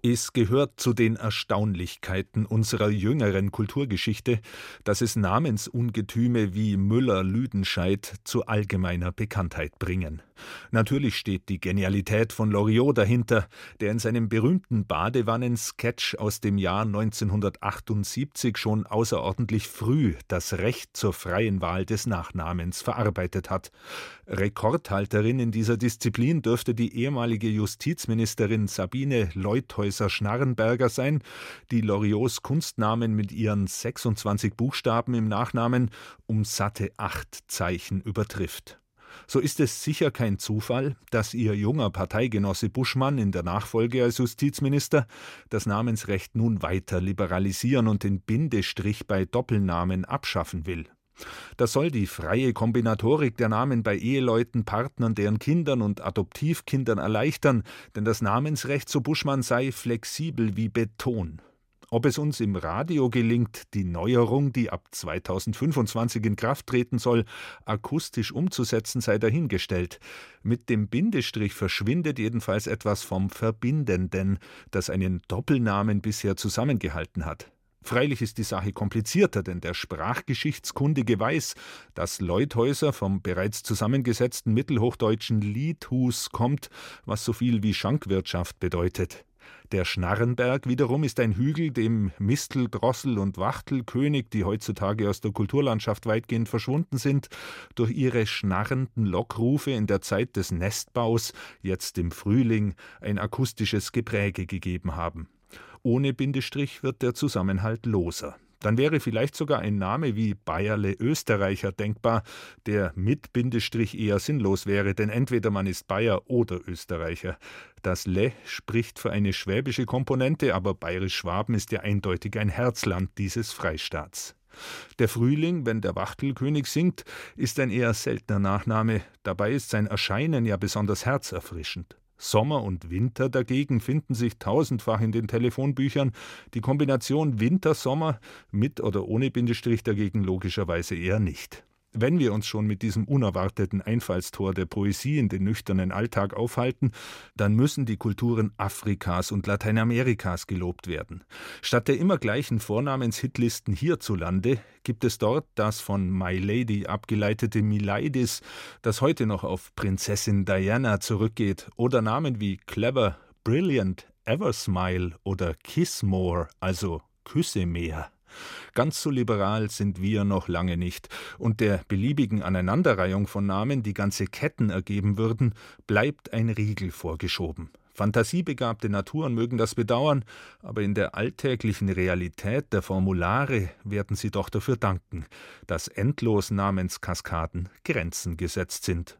Es gehört zu den Erstaunlichkeiten unserer jüngeren Kulturgeschichte, dass es Namensungetüme wie Müller-Lüdenscheid zu allgemeiner Bekanntheit bringen. Natürlich steht die Genialität von Loriot dahinter, der in seinem berühmten Badewannen-Sketch aus dem Jahr 1978 schon außerordentlich früh das Recht zur freien Wahl des Nachnamens verarbeitet hat. Rekordhalterin in dieser Disziplin dürfte die ehemalige Justizministerin Sabine Leuthäuser Häuser Schnarrenberger sein, die Loriots Kunstnamen mit ihren 26 Buchstaben im Nachnamen um satte acht Zeichen übertrifft. So ist es sicher kein Zufall, dass ihr junger Parteigenosse Buschmann in der Nachfolge als Justizminister das Namensrecht nun weiter liberalisieren und den Bindestrich bei Doppelnamen abschaffen will. Das soll die freie Kombinatorik der Namen bei Eheleuten, Partnern, deren Kindern und Adoptivkindern erleichtern, denn das Namensrecht, so Buschmann, sei flexibel wie Beton. Ob es uns im Radio gelingt, die Neuerung, die ab 2025 in Kraft treten soll, akustisch umzusetzen, sei dahingestellt. Mit dem Bindestrich verschwindet jedenfalls etwas vom Verbindenden, das einen Doppelnamen bisher zusammengehalten hat. Freilich ist die Sache komplizierter, denn der Sprachgeschichtskundige weiß, dass Leuthäuser vom bereits zusammengesetzten mittelhochdeutschen Liedhus kommt, was so viel wie Schankwirtschaft bedeutet. Der Schnarrenberg wiederum ist ein Hügel, dem Mistel, Drossel und Wachtelkönig, die heutzutage aus der Kulturlandschaft weitgehend verschwunden sind, durch ihre schnarrenden Lockrufe in der Zeit des Nestbaus, jetzt im Frühling, ein akustisches Gepräge gegeben haben. Ohne Bindestrich wird der Zusammenhalt loser. Dann wäre vielleicht sogar ein Name wie Bayerle Österreicher denkbar, der mit Bindestrich eher sinnlos wäre, denn entweder man ist Bayer oder Österreicher. Das Le spricht für eine schwäbische Komponente, aber Bayerisch-Schwaben ist ja eindeutig ein Herzland dieses Freistaats. Der Frühling, wenn der Wachtelkönig singt, ist ein eher seltener Nachname, dabei ist sein Erscheinen ja besonders herzerfrischend. Sommer und Winter dagegen finden sich tausendfach in den Telefonbüchern. Die Kombination Winter-Sommer mit oder ohne Bindestrich dagegen logischerweise eher nicht. Wenn wir uns schon mit diesem unerwarteten Einfallstor der Poesie in den nüchternen Alltag aufhalten, dann müssen die Kulturen Afrikas und Lateinamerikas gelobt werden. Statt der immer gleichen Vornamenshitlisten hierzulande gibt es dort das von My Lady abgeleitete Mileidis, das heute noch auf Prinzessin Diana zurückgeht, oder Namen wie Clever, Brilliant, Eversmile oder Kissmore, also Küsse mehr. Ganz so liberal sind wir noch lange nicht, und der beliebigen Aneinanderreihung von Namen, die ganze Ketten ergeben würden, bleibt ein Riegel vorgeschoben. Fantasiebegabte Naturen mögen das bedauern, aber in der alltäglichen Realität der Formulare werden sie doch dafür danken, dass endlos Namenskaskaden Grenzen gesetzt sind.